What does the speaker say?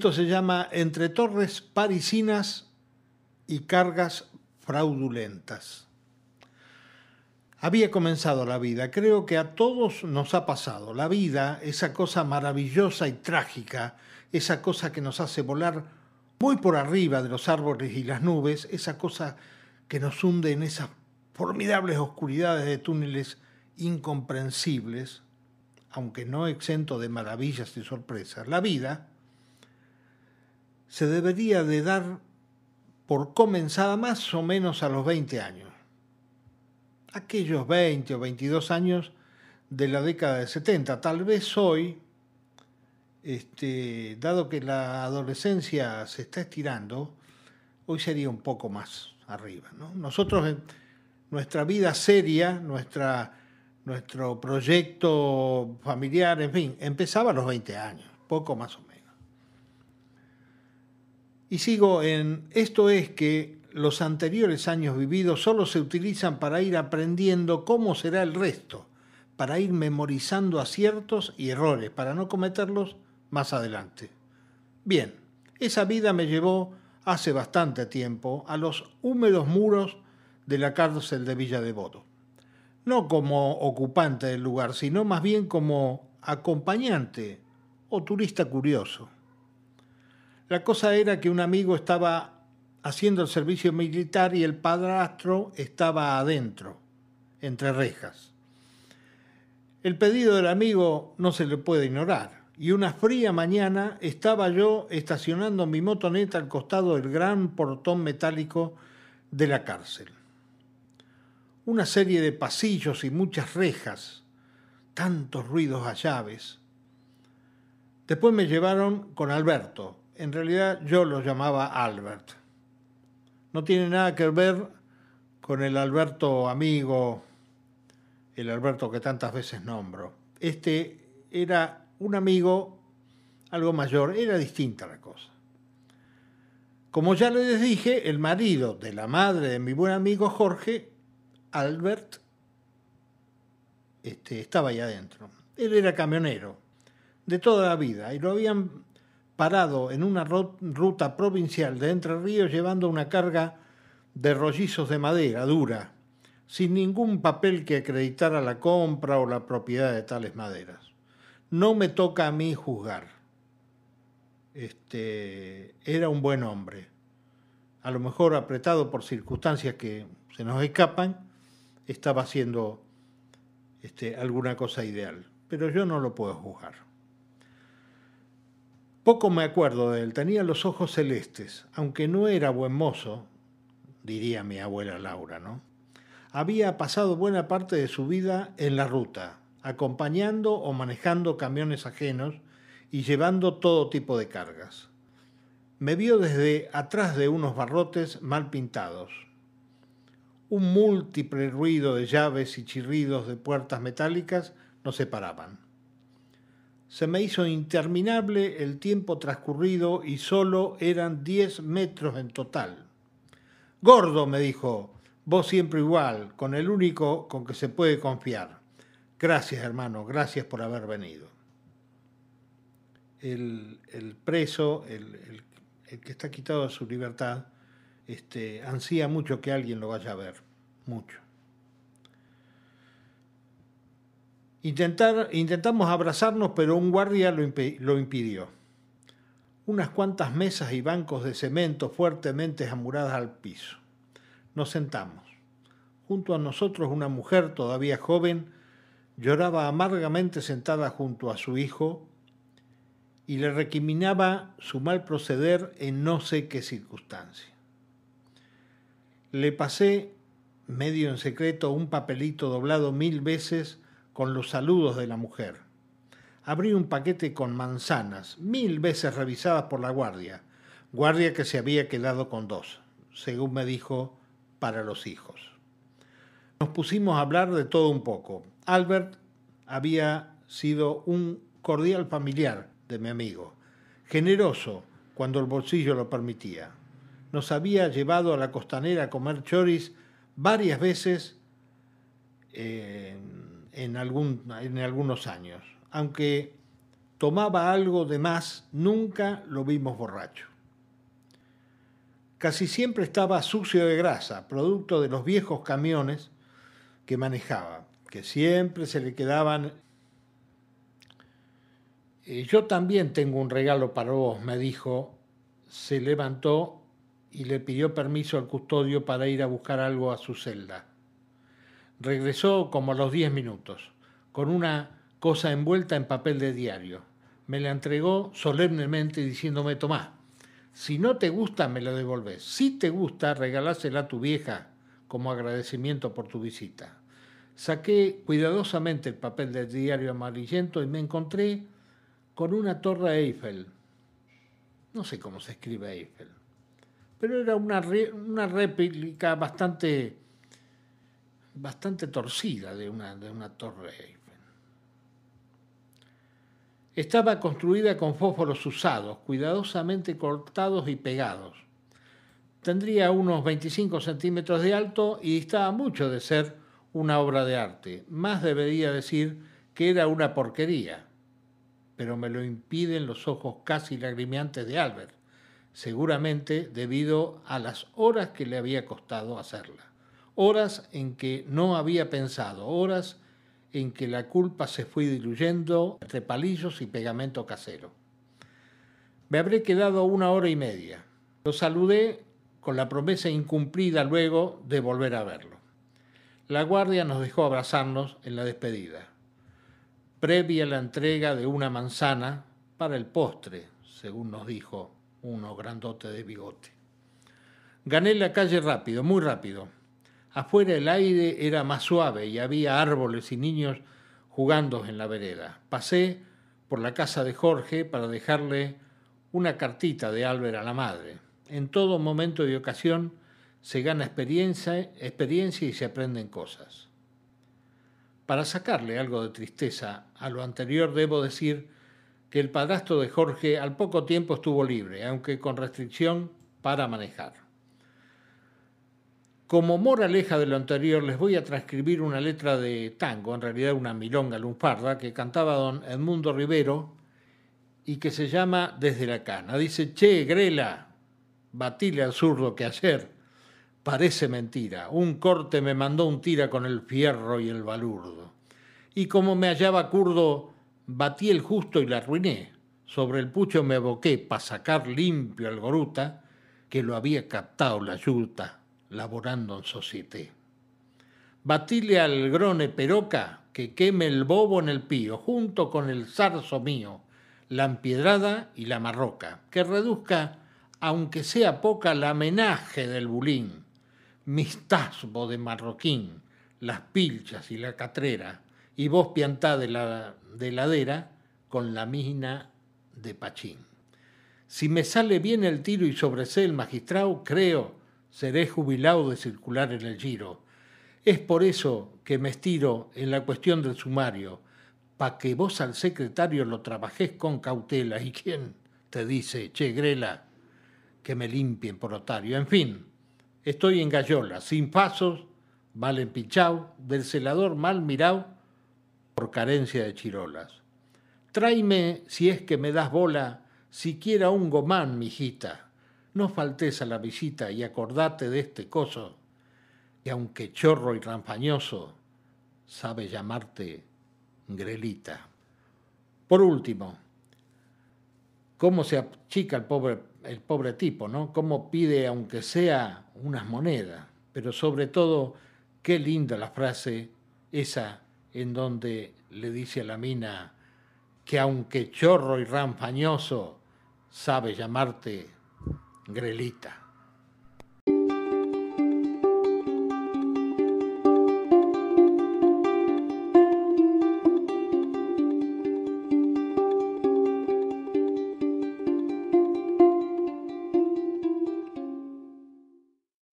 Esto se llama Entre torres parisinas y cargas fraudulentas. Había comenzado la vida, creo que a todos nos ha pasado. La vida, esa cosa maravillosa y trágica, esa cosa que nos hace volar muy por arriba de los árboles y las nubes, esa cosa que nos hunde en esas formidables oscuridades de túneles incomprensibles, aunque no exento de maravillas y sorpresas. La vida se debería de dar por comenzada más o menos a los 20 años. Aquellos 20 o 22 años de la década de 70. Tal vez hoy, este, dado que la adolescencia se está estirando, hoy sería un poco más arriba. Nosotros en nuestra vida seria, nuestra, nuestro proyecto familiar, en fin, empezaba a los 20 años, poco más o menos. Y sigo en, esto es que los anteriores años vividos solo se utilizan para ir aprendiendo cómo será el resto, para ir memorizando aciertos y errores, para no cometerlos más adelante. Bien, esa vida me llevó hace bastante tiempo a los húmedos muros de la cárcel de Villa Devoto. No como ocupante del lugar, sino más bien como acompañante o turista curioso. La cosa era que un amigo estaba haciendo el servicio militar y el padrastro estaba adentro, entre rejas. El pedido del amigo no se le puede ignorar, y una fría mañana estaba yo estacionando mi motoneta al costado del gran portón metálico de la cárcel. Una serie de pasillos y muchas rejas, tantos ruidos a llaves. Después me llevaron con Alberto, en realidad yo lo llamaba Albert. No tiene nada que ver con el Alberto amigo, el Alberto que tantas veces nombro. Este era un amigo algo mayor, era distinta la cosa. Como ya les dije, el marido de la madre de mi buen amigo Jorge, Albert, este, estaba ahí adentro. Él era camionero de toda la vida y lo habían parado en una ruta provincial de Entre Ríos llevando una carga de rollizos de madera dura, sin ningún papel que acreditara la compra o la propiedad de tales maderas. No me toca a mí juzgar. Este, era un buen hombre. A lo mejor apretado por circunstancias que se nos escapan, estaba haciendo este, alguna cosa ideal. Pero yo no lo puedo juzgar. Poco me acuerdo de él, tenía los ojos celestes, aunque no era buen mozo, diría mi abuela Laura, ¿no? Había pasado buena parte de su vida en la ruta, acompañando o manejando camiones ajenos y llevando todo tipo de cargas. Me vio desde atrás de unos barrotes mal pintados. Un múltiple ruido de llaves y chirridos de puertas metálicas nos separaban. Se me hizo interminable el tiempo transcurrido y solo eran diez metros en total. Gordo, me dijo, vos siempre igual, con el único con que se puede confiar. Gracias, hermano, gracias por haber venido. El, preso, el, que está quitado de su libertad, este, ansía mucho que alguien lo vaya a ver, mucho. Intentamos abrazarnos, pero un guardia lo, lo impidió. Unas cuantas mesas y bancos de cemento fuertemente amuradas al piso. Nos sentamos. Junto a nosotros una mujer todavía joven lloraba amargamente sentada junto a su hijo y le recriminaba su mal proceder en no sé qué circunstancia. Le pasé, medio en secreto, un papelito doblado mil veces con los saludos de la mujer. Abrí un paquete con manzanas, mil veces revisadas por la guardia, guardia que se había quedado con dos, según me dijo, para los hijos. Nos pusimos a hablar de todo un poco. Albert había sido un cordial familiar de mi amigo, generoso cuando el bolsillo lo permitía. Nos había llevado a la costanera a comer choris varias veces en, algún, en algunos años, aunque tomaba algo de más, nunca lo vimos borracho. Casi siempre estaba sucio de grasa, producto de los viejos camiones que manejaba, que siempre se le quedaban... Eh, yo también tengo un regalo para vos, me dijo. Se levantó y le pidió permiso al custodio para ir a buscar algo a su celda. Regresó como a los diez minutos, con una cosa envuelta en papel de diario. Me la entregó solemnemente diciéndome, Tomás, si no te gusta, me la devolves. Si te gusta, regalásela a tu vieja como agradecimiento por tu visita. Saqué cuidadosamente el papel del diario amarillento y me encontré con una torre Eiffel. No sé cómo se escribe Eiffel, pero era una, una réplica bastante, bastante torcida de una, de una torre Eiffel. Estaba construida con fósforos usados, cuidadosamente cortados y pegados. Tendría unos 25 centímetros de alto y distaba mucho de ser una obra de arte. Más debería decir que era una porquería. Pero me lo impiden los ojos casi lagrimeantes de Albert, seguramente debido a las horas que le había costado hacerla. Horas en que no había pensado, horas en que la culpa se fue diluyendo entre palillos y pegamento casero. Me habré quedado una hora y media. Lo saludé con la promesa incumplida luego de volver a verlo. La guardia nos dejó abrazarnos en la despedida, previa la entrega de una manzana para el postre, según nos dijo uno grandote de bigote. Gané la calle rápido, muy rápido Afuera el aire era más suave y había árboles y niños jugando en la vereda. Pasé por la casa de Jorge para dejarle una cartita de Álvaro a la madre. En todo momento y ocasión se gana experiencia, experiencia y se aprenden cosas. Para sacarle algo de tristeza a lo anterior debo decir que el padrastro de Jorge al poco tiempo estuvo libre, aunque con restricción para manejar. Como moraleja de lo anterior, les voy a transcribir una letra de tango, en realidad una milonga lunfarda, que cantaba don Edmundo Rivero y que se llama Desde la cana. Dice, che, Grela, batile al zurdo que ayer parece mentira. Un corte me mandó un tira con el fierro y el balurdo. Y como me hallaba curdo, batí el justo y la arruiné. Sobre el pucho me aboqué para sacar limpio al goruta que lo había captado la yuta laborando en societe. Batile al grone peroca que queme el bobo en el pío, junto con el zarzo mío, la empiedrada y la marroca, que reduzca, aunque sea poca, la menaje del bulín, mistasbo de marroquín, las pilchas y la catrera, y vos piantá de la de ladera con la mina de Pachín. Si me sale bien el tiro y sobresé el magistrado, creo seré jubilado de circular en el giro. Es por eso que me estiro en la cuestión del sumario, para que vos al secretario lo trabajés con cautela. ¿Y quién te dice, che, Grela, que me limpien por otario? En fin, estoy en gallola, sin pasos, mal empinchado, del celador mal mirado, por carencia de chirolas. Tráeme, si es que me das bola, siquiera un gomán, mijita no faltes a la visita y acordate de este coso, que aunque chorro y rampañoso, sabe llamarte Grelita. Por último, cómo se achica el pobre, el pobre tipo, ¿no? Cómo pide, aunque sea, unas monedas, pero sobre todo, qué linda la frase esa en donde le dice a la mina que aunque chorro y rampañoso, sabe llamarte Grelita.